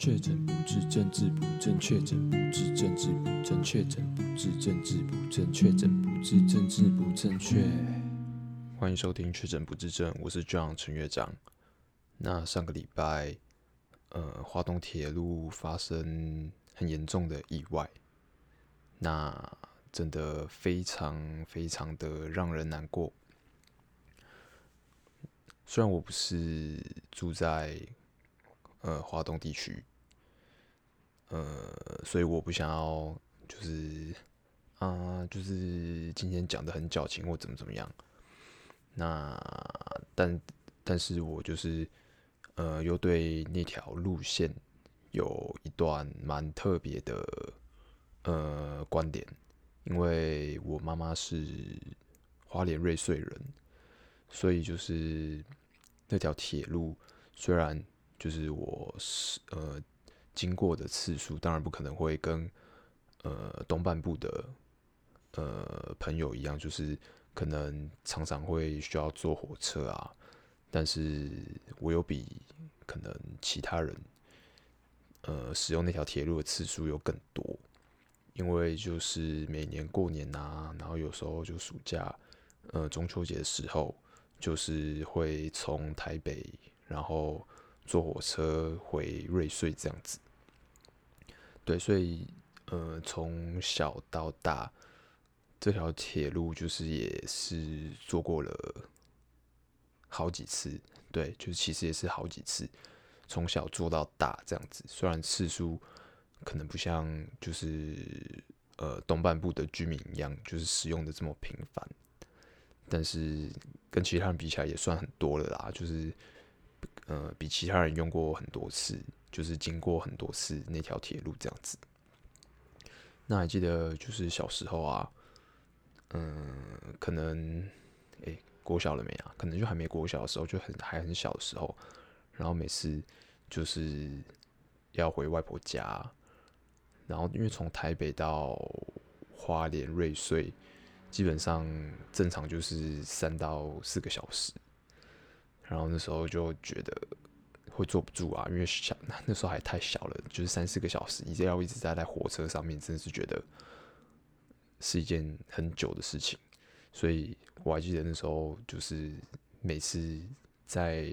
确诊不治，政治不正确；诊不治，政治不正确；诊不治，政治不正确；诊不治，政治不正确。欢迎收听《确诊不治症》，我是 John 陈乐章。那上个礼拜，呃，华东铁路发生很严重的意外，那真的非常非常的让人难过。虽然我不是住在呃华东地区。呃，所以我不想要，就是啊、就是今天讲的很矫情或怎么怎么样。那但但是我就是呃，又对那条路线有一段蛮特别的呃观点，因为我妈妈是花莲瑞穗人，所以就是那条铁路虽然就是我是呃。经过的次数当然不可能会跟呃东半部的呃朋友一样，就是可能常常会需要坐火车啊。但是我有比可能其他人呃使用那条铁路的次数有更多，因为就是每年过年啊，然后有时候就暑假呃中秋节的时候，就是会从台北然后坐火车回瑞穗这样子。对，所以呃，从小到大，这条铁路就是也是坐过了好几次。对，就是其实也是好几次，从小坐到大这样子。虽然次数可能不像就是呃东半部的居民一样，就是使用的这么频繁，但是跟其他人比起来也算很多了啦。就是呃，比其他人用过很多次。就是经过很多次那条铁路这样子，那还记得就是小时候啊，嗯，可能诶、欸，国小了没啊？可能就还没国小的时候，就很还很小的时候，然后每次就是要回外婆家，然后因为从台北到花莲瑞穗，基本上正常就是三到四个小时，然后那时候就觉得。会坐不住啊，因为小那时候还太小了，就是三四个小时，一直要一直待在火车上面，真的是觉得是一件很久的事情。所以我还记得那时候，就是每次在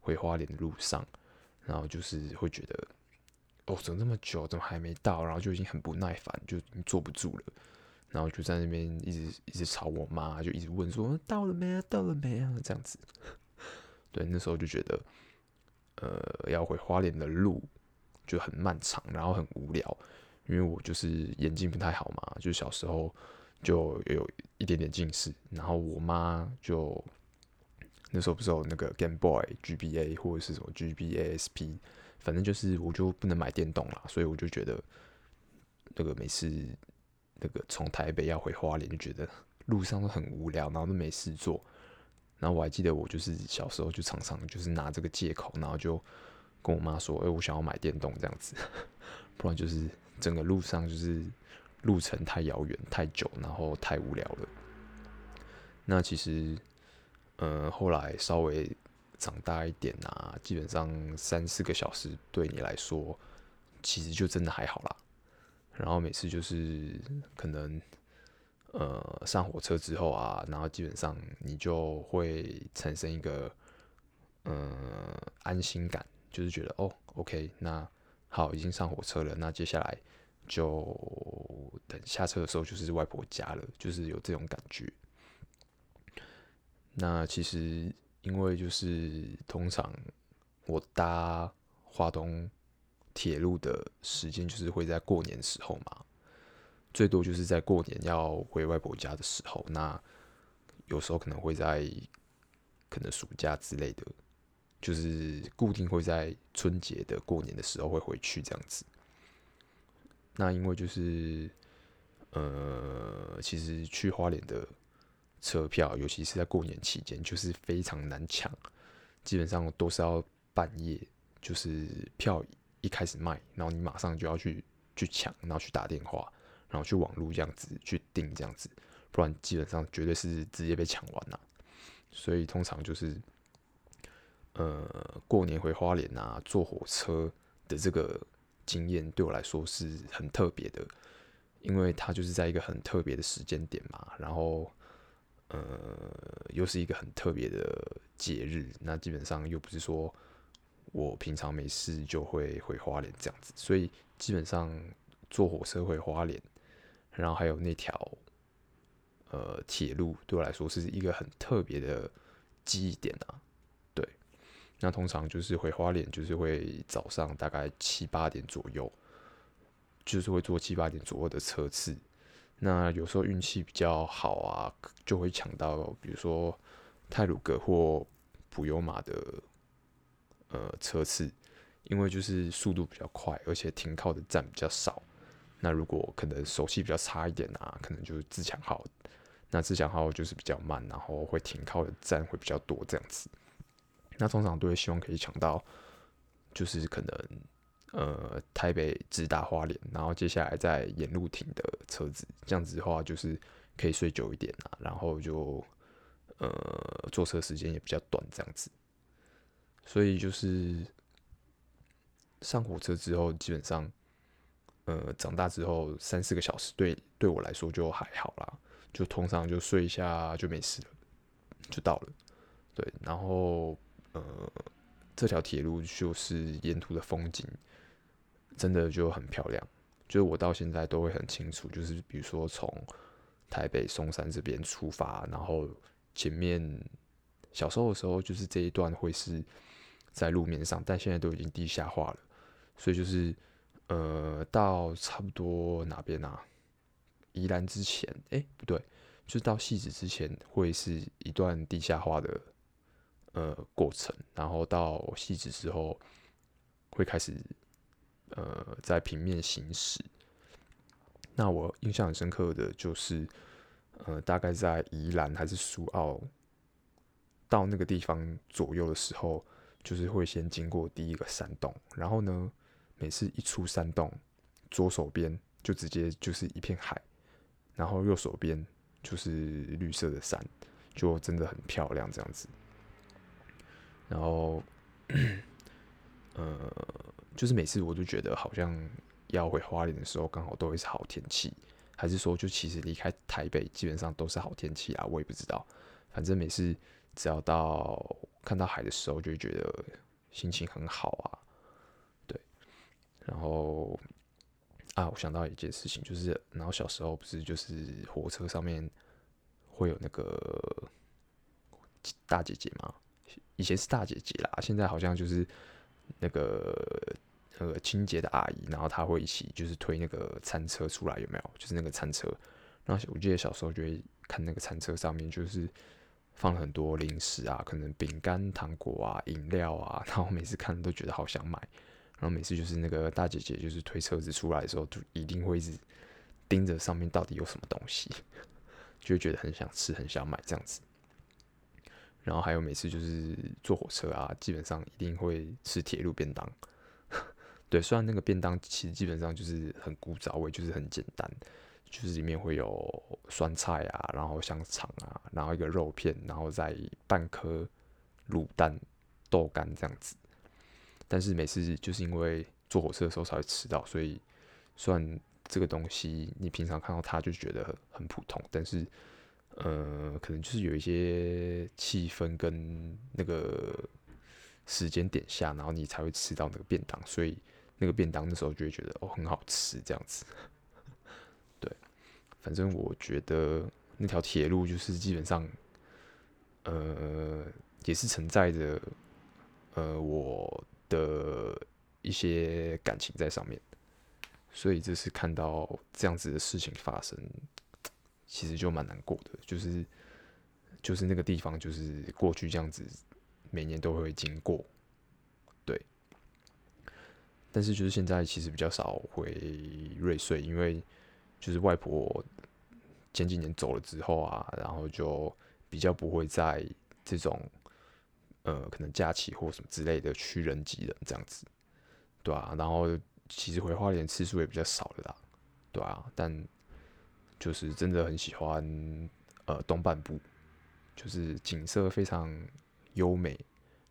回花莲的路上，然后就是会觉得，哦，怎么那么久，怎么还没到？然后就已经很不耐烦，就坐不住了，然后就在那边一直一直吵我妈，就一直问说到了没啊，到了没啊，这样子。对，那时候就觉得。呃，要回花莲的路就很漫长，然后很无聊，因为我就是眼睛不太好嘛，就小时候就有一点点近视，然后我妈就那时候不是有那个 Game Boy GBA 或者是什么 GBASP，反正就是我就不能买电动啦，所以我就觉得那个每次那个从台北要回花莲，就觉得路上都很无聊，然后都没事做。然后我还记得，我就是小时候就常常就是拿这个借口，然后就跟我妈说：“哎，我想要买电动这样子。”不然就是整个路上就是路程太遥远、太久，然后太无聊了。那其实，呃，后来稍微长大一点啊，基本上三四个小时对你来说，其实就真的还好啦。然后每次就是可能。呃，上火车之后啊，然后基本上你就会产生一个呃安心感，就是觉得哦，OK，那好，已经上火车了，那接下来就等下车的时候就是外婆家了，就是有这种感觉。那其实因为就是通常我搭华东铁路的时间就是会在过年时候嘛。最多就是在过年要回外婆家的时候，那有时候可能会在可能暑假之类的，就是固定会在春节的过年的时候会回去这样子。那因为就是呃，其实去花莲的车票，尤其是在过年期间，就是非常难抢，基本上都是要半夜，就是票一开始卖，然后你马上就要去去抢，然后去打电话。然后去网络这样子去订这样子，不然基本上绝对是直接被抢完了。所以通常就是，呃，过年回花莲啊，坐火车的这个经验对我来说是很特别的，因为它就是在一个很特别的时间点嘛，然后呃又是一个很特别的节日，那基本上又不是说我平常没事就会回花莲这样子，所以基本上坐火车回花莲，然后还有那条呃铁路对我来说是一个很特别的记忆点啊。对那通常就是回花莲，就是会早上大概七八点左右，就是会坐七八点左右的车次。那有时候运气比较好啊，就会抢到，比如说太鲁阁或普悠玛的呃车次，因为就是速度比较快，而且停靠的站比较少。那如果可能手气比较差一点啊，可能就是自强号。那自强号就是比较慢，然后会停靠的站会比较多这样子。那通常都会希望可以抢到，就是可能呃台北直达花莲，然后接下来再沿路停的车子，这样子的话就是可以睡久一点啊，然后就呃坐车时间也比较短，这样子。所以就是上火车之后，基本上呃长大之后三四个小时对对我来说就还好啦，就通常就睡一下就没事了，就到了。对，然后。呃，这条铁路就是沿途的风景，真的就很漂亮。就是我到现在都会很清楚，就是比如说从台北松山这边出发，然后前面小时候的时候，就是这一段会是在路面上，但现在都已经地下化了，所以就是呃，到差不多哪边啊？宜兰之前，哎、不对，就是到汐止之前会是一段地下化的。呃，过程，然后到汐止之后，会开始呃在平面行驶。那我印象很深刻的就是，呃，大概在宜兰还是苏澳，到那个地方左右的时候，就是会先经过第一个山洞，然后呢，每次一出山洞，左手边就直接就是一片海，然后右手边就是绿色的山，就真的很漂亮，这样子。然后，呃，就是每次我都觉得好像要回花莲的时候，刚好都会是好天气，还是说就其实离开台北基本上都是好天气啊？我也不知道。反正每次只要到看到海的时候，就觉得心情很好啊。然后啊，我想到一件事情，就是然后小时候不是就是火车上面会有那个大姐姐吗？以前是大姐姐啦，现在好像就是那个那个清洁的阿姨，然后她会一起就是推那个餐车出来，有没有？就是那个餐车。然后我记得小时候就会看那个餐车上面就是放了很多零食啊，可能饼干、糖果啊、饮料啊，然后每次看都觉得好想买。然后每次就是那个大姐姐就是推车子出来的时候，就一定会一直盯着上面到底有什么东西，就会觉得很想吃、很想买这样子。然后还有每次就是坐火车啊，基本上一定会吃铁路便当。对，虽然那个便当其实基本上就是很古早味，就是很简单，就是里面会有酸菜啊，然后香肠啊，然后一个肉片，然后再半颗卤蛋、豆干这样子。但是每次就是因为坐火车的时候才会吃到，所以虽然这个东西你平常看到它就觉得很很普通，但是。呃，可能就是有一些气氛跟那个时间点下，然后你才会吃到那个便当，所以那个便当的时候就会觉得哦很好吃这样子。对，反正我觉得那条铁路就是基本上，呃，也是承载着呃我的一些感情在上面，所以这是看到这样子的事情发生。其实就蛮难过的，就是就是那个地方，就是过去这样子，每年都会经过，对。但是就是现在其实比较少回瑞穗，因为就是外婆前几年走了之后啊，然后就比较不会在这种呃可能假期或什么之类的去人挤人这样子，对啊。然后其实回花莲次数也比较少了啦，对啊，但。就是真的很喜欢，呃，东半部，就是景色非常优美，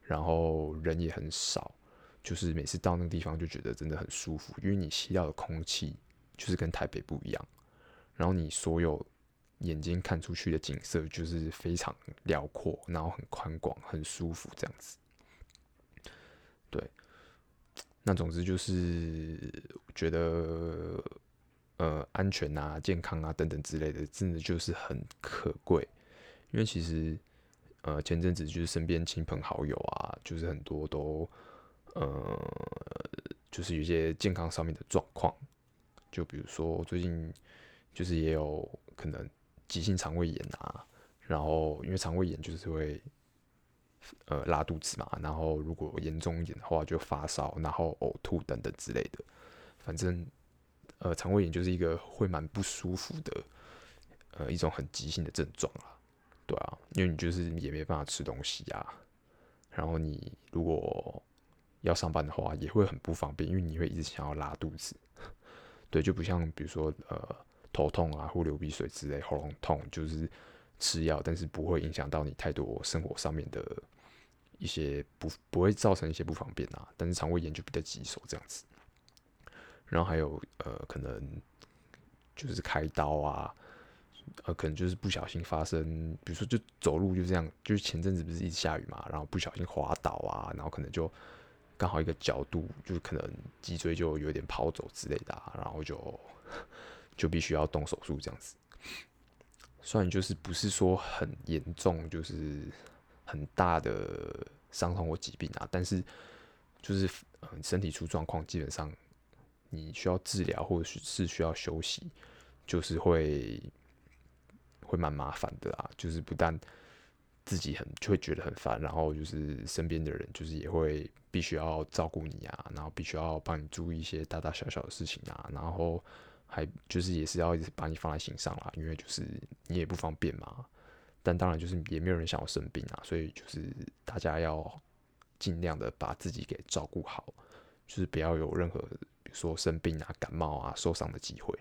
然后人也很少，就是每次到那个地方就觉得真的很舒服，因为你吸到的空气就是跟台北不一样，然后你所有眼睛看出去的景色就是非常辽阔，然后很宽广，很舒服这样子。对，那总之就是觉得呃安全啊、健康啊等等之类的，真的就是很可贵，因为其实呃前阵子就是身边亲朋好友啊，就是很多都。呃，就是有些健康上面的状况，就比如说最近就是也有可能急性肠胃炎啊，然后因为肠胃炎就是会呃拉肚子嘛，然后如果严重一点的话就发烧，然后呕吐等等之类的，反正呃肠胃炎就是一个会蛮不舒服的呃一种很急性的症状啊，对啊，因为你就是也没办法吃东西啊，然后你如果要上班的话也会很不方便，因为你会一直想要拉肚子，对，就不像比如说呃头痛啊或流鼻水之类，喉咙痛就是吃药，但是不会影响到你太多生活上面的一些不不会造成一些不方便啊。但是肠胃炎就比较棘手这样子，然后还有呃可能就是开刀啊，呃可能就是不小心发生，比如说就走路就这样，就是前阵子不是一直下雨嘛，然后不小心滑倒啊，然后可能就。刚好一个角度，就可能脊椎就有点跑走之类的，啊，然后就就必须要动手术这样子。虽然就是不是说很严重，就是很大的伤痛或疾病啊，但是就是嗯身体出状况，基本上你需要治疗或者是需要休息，就是会会蛮麻烦的啊。就是不但自己很就会觉得很烦，然后就是身边的人就是也会。必须要照顾你啊，然后必须要帮你注意一些大大小小的事情啊，然后还就是也是要一直把你放在心上啦，因为就是你也不方便嘛。但当然就是也没有人想要生病啊，所以就是大家要尽量的把自己给照顾好，就是不要有任何比如说生病啊、感冒啊、受伤的机会。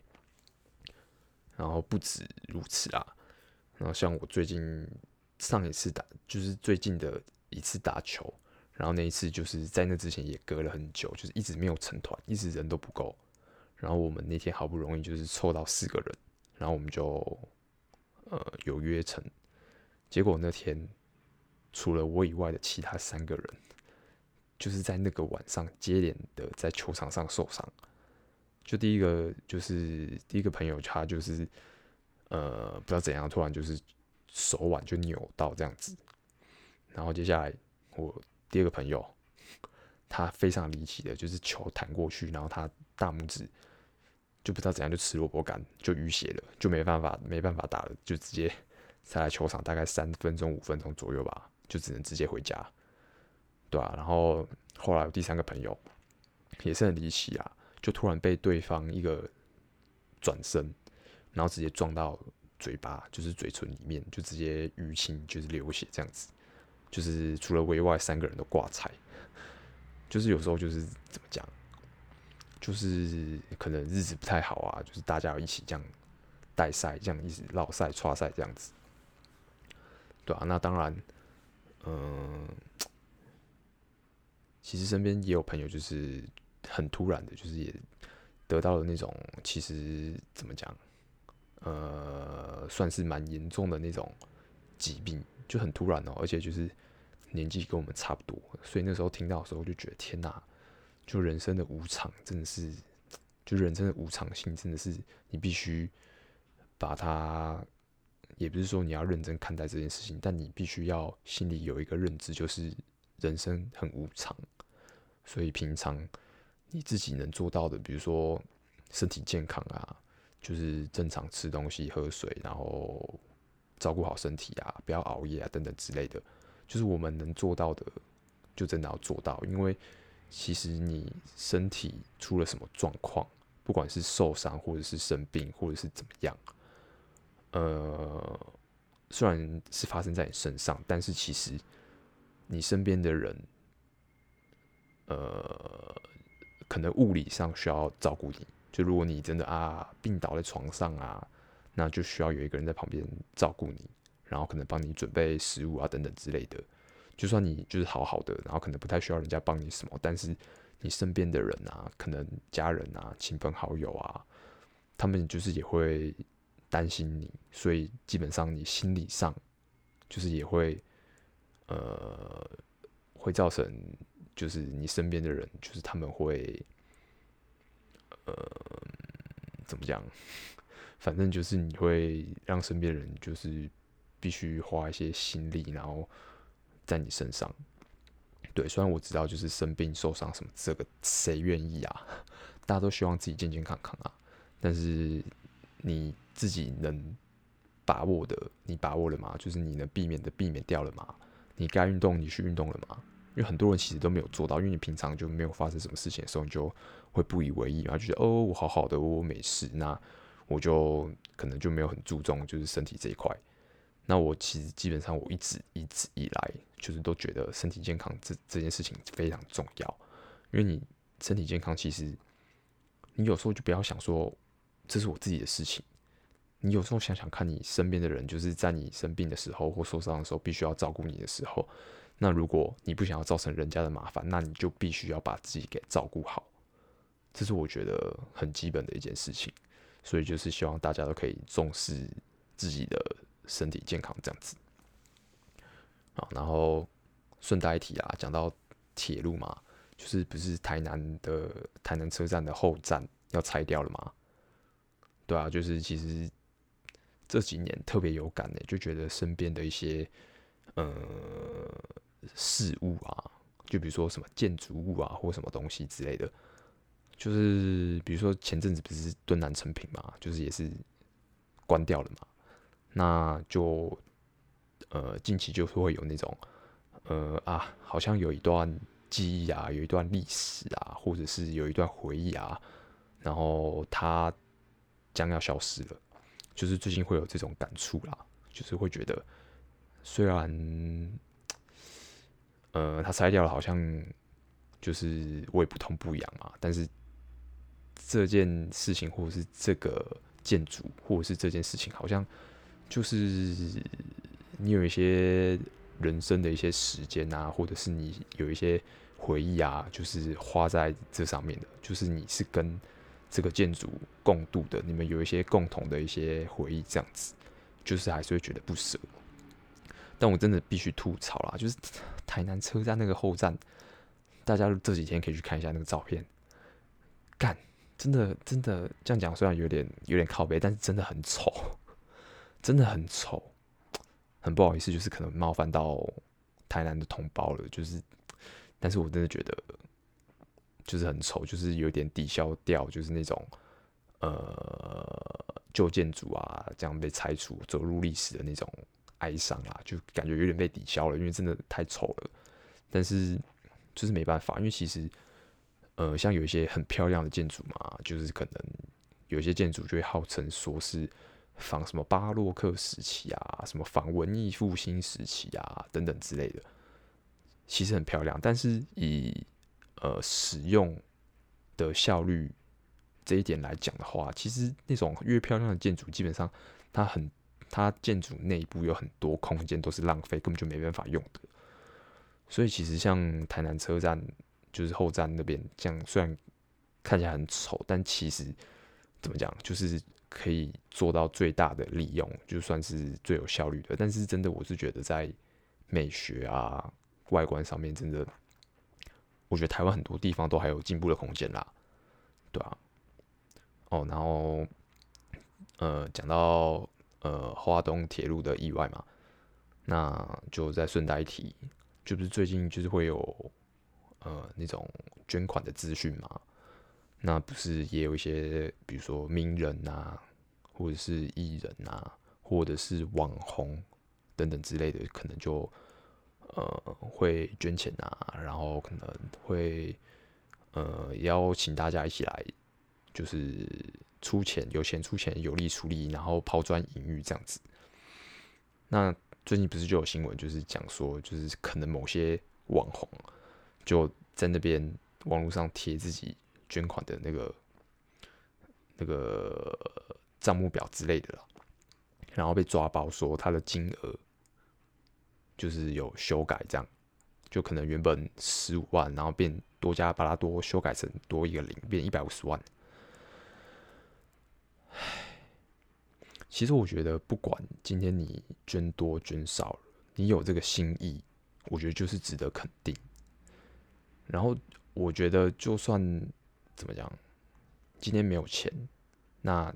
然后不止如此啊，然后像我最近上一次打，就是最近的一次打球。然后那一次就是在那之前也隔了很久，就是一直没有成团，一直人都不够。然后我们那天好不容易就是凑到四个人，然后我们就呃有约成。结果那天除了我以外的其他三个人，就是在那个晚上接连的在球场上受伤。就第一个就是第一个朋友，他就是呃不知道怎样，突然就是手腕就扭到这样子。然后接下来我。第二个朋友，他非常离奇的，就是球弹过去，然后他大拇指就不知道怎样就吃萝卜干，就淤血了，就没办法没办法打了，就直接在球场大概三分钟五分钟左右吧，就只能直接回家，对啊，然后后来有第三个朋友也是很离奇啊，就突然被对方一个转身，然后直接撞到嘴巴，就是嘴唇里面就直接淤青，就是流血这样子。就是除了我以外，三个人都挂彩。就是有时候就是怎么讲，就是可能日子不太好啊，就是大家要一起这样带赛，这样一直绕赛、刷赛这样子，对啊，那当然，嗯，其实身边也有朋友，就是很突然的，就是也得到了那种其实怎么讲，呃，算是蛮严重的那种疾病。就很突然哦，而且就是年纪跟我们差不多，所以那时候听到的时候就觉得天哪，就人生的无常真的是，就人生的无常性真的是你必须把它，也不是说你要认真看待这件事情，但你必须要心里有一个认知，就是人生很无常，所以平常你自己能做到的，比如说身体健康啊，就是正常吃东西、喝水，然后。照顾好身体啊，不要熬夜啊，等等之类的，就是我们能做到的，就真的要做到。因为其实你身体出了什么状况，不管是受伤，或者是生病，或者是怎么样，呃，虽然是发生在你身上，但是其实你身边的人，呃，可能物理上需要照顾你。就如果你真的啊病倒在床上啊。那就需要有一个人在旁边照顾你，然后可能帮你准备食物啊等等之类的，就算你就是好好的，然后可能不太需要人家帮你什么，但是你身边的人啊，可能家人啊、亲朋好友啊，他们就是也会担心你，所以基本上你心理上就是也会呃会造成，就是你身边的人，就是他们会呃怎么讲？反正就是你会让身边人就是必须花一些心力，然后在你身上。对，虽然我知道就是生病受伤什么，这个谁愿意啊？大家都希望自己健健康康啊。但是你自己能把握的，你把握了吗？就是你能避免的，避免掉了吗？你该运动，你去运动了吗？因为很多人其实都没有做到，因为你平常就没有发生什么事情的时候，你就会不以为意，然后就觉得哦，我好好的，我没事。那我就可能就没有很注重就是身体这一块。那我其实基本上我一直一直以来就是都觉得身体健康这这件事情非常重要。因为你身体健康，其实你有时候就不要想说这是我自己的事情。你有时候想想看你身边的人，就是在你生病的时候或受伤的时候，必须要照顾你的时候，那如果你不想要造成人家的麻烦，那你就必须要把自己给照顾好。这是我觉得很基本的一件事情。所以就是希望大家都可以重视自己的身体健康，这样子。啊，然后顺带一提啊，讲到铁路嘛，就是不是台南的台南车站的后站要拆掉了吗？对啊，就是其实这几年特别有感的，就觉得身边的一些呃事物啊，就比如说什么建筑物啊，或什么东西之类的。就是比如说前阵子不是敦南成品嘛，就是也是关掉了嘛，那就呃近期就是会有那种呃啊，好像有一段记忆啊，有一段历史啊，或者是有一段回忆啊，然后它将要消失了，就是最近会有这种感触啦，就是会觉得虽然呃它拆掉了，好像就是胃不痛不痒啊，但是。这件事情，或者是这个建筑，或者是这件事情，好像就是你有一些人生的一些时间啊，或者是你有一些回忆啊，就是花在这上面的，就是你是跟这个建筑共度的，你们有一些共同的一些回忆，这样子，就是还是会觉得不舍。但我真的必须吐槽啦，就是 台南车站那个后站，大家这几天可以去看一下那个照片，干。真的真的这样讲，虽然有点有点靠北，但是真的很丑，真的很丑，很不好意思，就是可能冒犯到台南的同胞了，就是，但是我真的觉得就是很丑，就是有点抵消掉，就是那种呃旧建筑啊这样被拆除走入历史的那种哀伤啊，就感觉有点被抵消了，因为真的太丑了，但是就是没办法，因为其实。呃，像有一些很漂亮的建筑嘛，就是可能有些建筑就会号称说是仿什么巴洛克时期啊，什么仿文艺复兴时期啊等等之类的，其实很漂亮。但是以呃使用的效率这一点来讲的话，其实那种越漂亮的建筑，基本上它很它建筑内部有很多空间都是浪费，根本就没办法用的。所以其实像台南车站。就是后站那边，这样虽然看起来很丑，但其实怎么讲，就是可以做到最大的利用，就算是最有效率的。但是真的，我是觉得在美学啊、外观上面，真的，我觉得台湾很多地方都还有进步的空间啦，对啊。哦，然后呃，讲到呃华东铁路的意外嘛，那就再顺带一提，就是最近就是会有。呃，那种捐款的资讯嘛，那不是也有一些，比如说名人啊，或者是艺人啊，或者是网红等等之类的，可能就呃会捐钱啊，然后可能会呃邀请大家一起来，就是出钱，有钱出钱，有力出力，然后抛砖引玉这样子。那最近不是就有新闻，就是讲说，就是可能某些网红。就在那边网络上贴自己捐款的那个那个账目表之类的了，然后被抓包说他的金额就是有修改这样，就可能原本十五万，然后变多加把它多修改成多一个零，变一百五十万。唉，其实我觉得不管今天你捐多捐少，你有这个心意，我觉得就是值得肯定。然后我觉得就算怎么讲，今天没有钱，那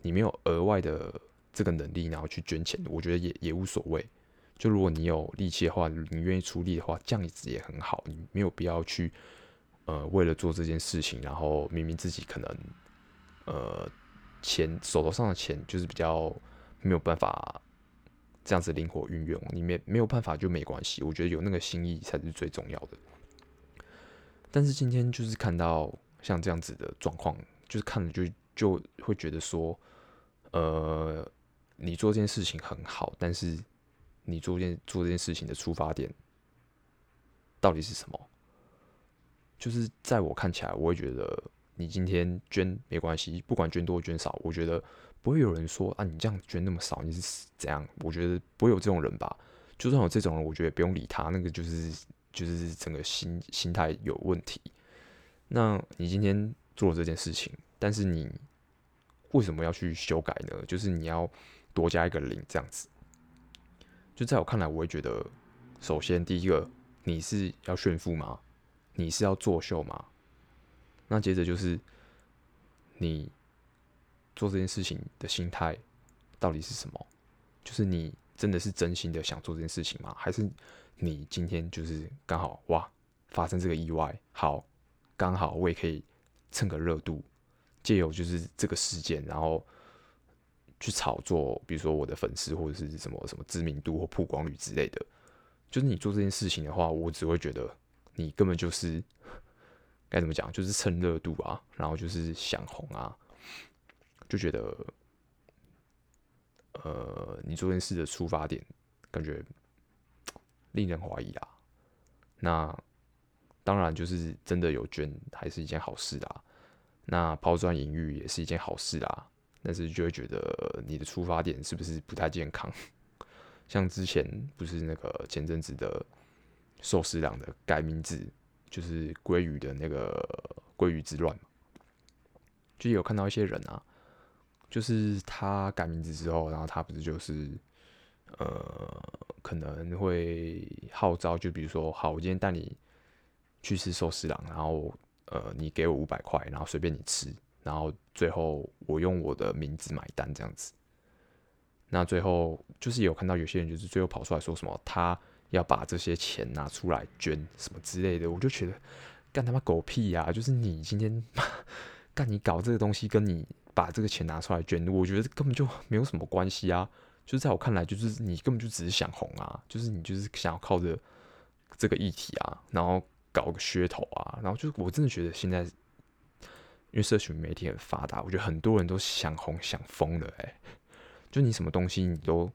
你没有额外的这个能力，然后去捐钱，我觉得也也无所谓。就如果你有力气的话，你愿意出力的话，这样子也很好。你没有必要去，呃，为了做这件事情，然后明明自己可能，呃，钱手头上的钱就是比较没有办法这样子灵活运用，你没没有办法就没关系。我觉得有那个心意才是最重要的。但是今天就是看到像这样子的状况，就是看了就就会觉得说，呃，你做这件事情很好，但是。你做件做这件事情的出发点到底是什么？就是在我看起来，我会觉得你今天捐没关系，不管捐多捐少，我觉得不会有人说啊，你这样捐那么少，你是怎样？我觉得不会有这种人吧。就算有这种人，我觉得不用理他，那个就是就是整个心心态有问题。那你今天做了这件事情，但是你为什么要去修改呢？就是你要多加一个零这样子。就在我看来，我会觉得，首先第一个，你是要炫富吗？你是要作秀吗？那接着就是，你做这件事情的心态到底是什么？就是你真的是真心的想做这件事情吗？还是你今天就是刚好哇发生这个意外，好，刚好我也可以蹭个热度，借由就是这个事件，然后。去炒作，比如说我的粉丝或者是什么什么知名度或曝光率之类的，就是你做这件事情的话，我只会觉得你根本就是该怎么讲，就是蹭热度啊，然后就是想红啊，就觉得呃，你做这件事的出发点感觉令人怀疑啦。那当然就是真的有捐，还是一件好事啦。那抛砖引玉也是一件好事啦。但是就会觉得你的出发点是不是不太健康？像之前不是那个前阵子的寿司郎的改名字，就是鲑鱼的那个鲑鱼之乱，就有看到一些人啊，就是他改名字之后，然后他不是就是呃可能会号召，就比如说，好，我今天带你去吃寿司郎，然后呃你给我五百块，然后随便你吃。然后最后我用我的名字买单这样子，那最后就是有看到有些人就是最后跑出来说什么他要把这些钱拿出来捐什么之类的，我就觉得干他妈狗屁呀！就是你今天 干你搞这个东西，跟你把这个钱拿出来捐，我觉得根本就没有什么关系啊！就是在我看来，就是你根本就只是想红啊，就是你就是想要靠着这个议题啊，然后搞个噱头啊，然后就是我真的觉得现在。因为社群媒体很发达，我觉得很多人都想红想疯了哎、就你什么东西你都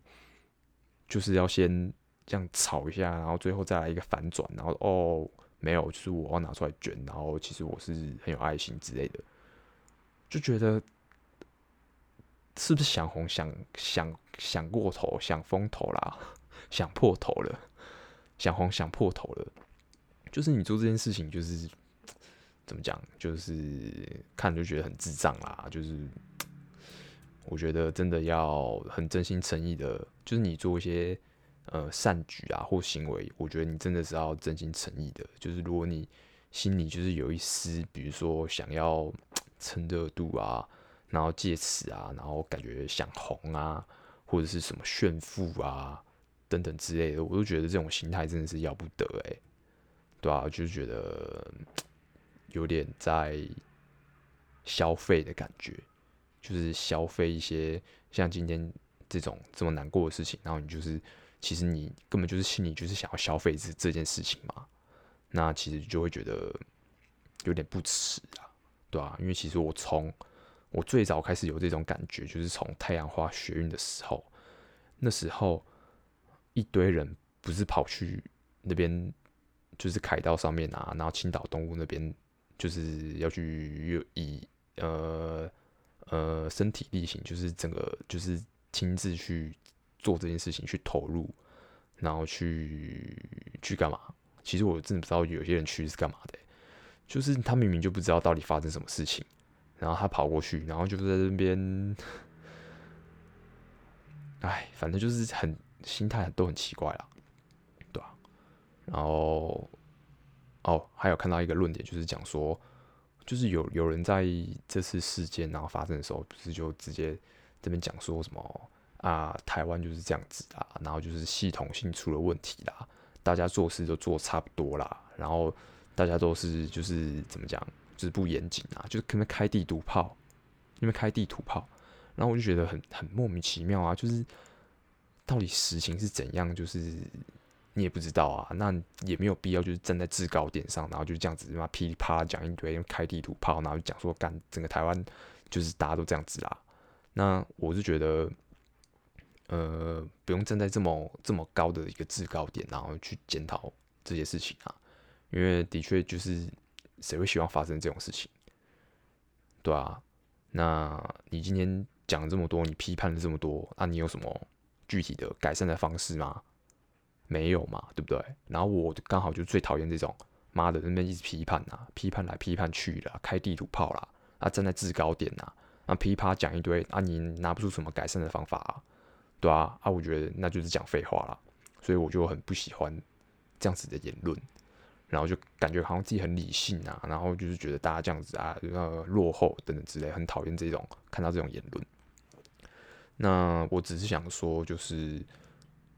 就是要先这样炒一下，然后最后再来一个反转，然后哦没有，就是我要拿出来卷，然后其实我是很有爱心之类的，就觉得是不是想红想想想过头想疯头啦，想破头了，想红想破头了，就是你做这件事情就是。怎么讲？就是看就觉得很智障啦。就是我觉得真的要很真心诚意的，就是你做一些呃善举啊或行为，我觉得你真的是要真心诚意的。就是如果你心里就是有一丝，比如说想要蹭热度啊，然后借此啊，然后感觉想红啊，或者是什么炫富啊等等之类的，我都觉得这种心态真的是要不得哎、对啊，就觉得。有点在消费的感觉，就是消费一些像今天这种这么难过的事情，然后你就是其实你根本就是心里就是想要消费这这件事情嘛，那其实就会觉得有点不耻啊，对啊，因为其实我从我最早开始有这种感觉，就是从太阳花学运的时候，那时候一堆人不是跑去那边，就是凯道上面啊，然后青岛东路那边。就是要去以呃呃身体力行，就是整个就是亲自去做这件事情，去投入，然后去去干嘛？其实我真的不知道有些人去是干嘛的，就是他明明就不知道到底发生什么事情，然后他跑过去，然后就在那边，哎，反正就是很心态都很奇怪啦，然后，哦，还有看到一个论点，就是讲说，就是有有人在这次事件然后发生的时候，不是就直接这边讲说什么啊，台湾就是这样子啊，然后就是系统性出了问题啦。大家做事都做差不多啦，然后大家都是就是怎么讲，就是不严谨啊，就是可能开地图炮，因为开地图炮，然后我就觉得很很莫名其妙啊，就是到底实情是怎样，就是你也不知道啊，那也没有必要就是站在制高点上，然后就这样子嘛噼里啪啦讲一堆，开地图炮，然后讲说干整个台湾就是大家都这样子啦，那我是觉得。呃，不用站在这么这么高的一个制高点，然后去检讨这些事情啊，因为的确就是谁会希望发生这种事情，对啊，那你今天讲了这么多，你批判了这么多，那、你有什么具体的改善的方式吗？没有嘛，对不对？然后我刚好就最讨厌这种妈的那边一直批判啊，批判来批判去的，开地图炮啦，啊，站在制高点啊，啊噼啪讲一堆，啊，你拿不出什么改善的方法啊。对啊，啊，我觉得那就是讲废话啦，所以我就很不喜欢这样子的言论，然后就感觉好像自己很理性啊，然后就是觉得大家这样子啊，落后等等之类，很讨厌这种看到这种言论。那我只是想说，就是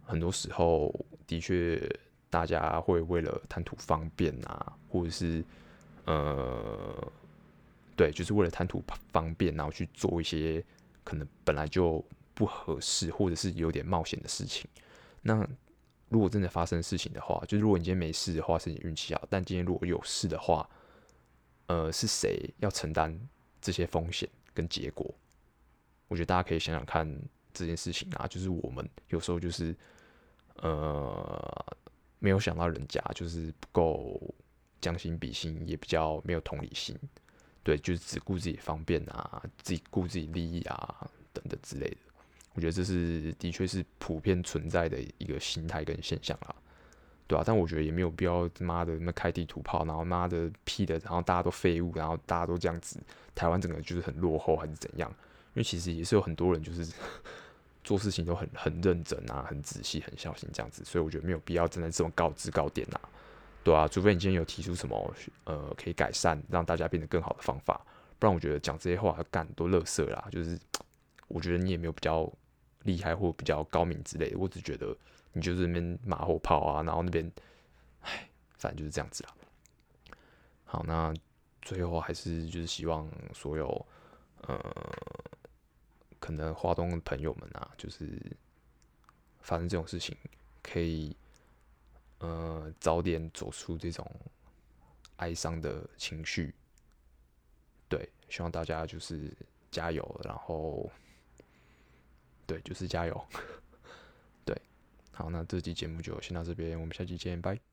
很多时候的确大家会为了贪图方便啊，或者是呃，对，就是为了贪图方便，然后去做一些可能本来就。不合适，或者是有点冒险的事情。那如果真的发生事情的话，就是如果你今天没事的话，是你运气好；但今天如果有事的话，呃，是谁要承担这些风险跟结果？我觉得大家可以想想看这件事情啊，就是我们有时候就是呃没有想到人家就是不够将心比心，也比较没有同理心，对，就是只顾自己方便啊，自己顾自己利益啊等等之类的。我觉得这是的确是普遍存在的一个心态跟现象啦，对啊，但我觉得也没有必要妈的那开地图炮，然后妈的屁的，然后大家都废物，然后大家都这样子，台湾整个就是很落后还是怎样？因为其实也是有很多人就是做事情都很很认真啊，很仔细，很小心这样子，所以我觉得没有必要站在这么高制高点啊，对啊，除非你今天有提出什么呃可以改善让大家变得更好的方法，不然我觉得讲这些话干都乐色啦，就是我觉得你也没有比较。厉害或比较高明之类的，我只觉得你就是那边马后炮啊，然后那边，唉，反正就是这样子啦。好，那最后还是就是希望所有呃，可能花东的朋友们啊，就是发生这种事情，可以呃早点走出这种哀伤的情绪。对，希望大家就是加油，然后。对，就是加油。对，好，那这期节目就先到这边，我们下期见，拜。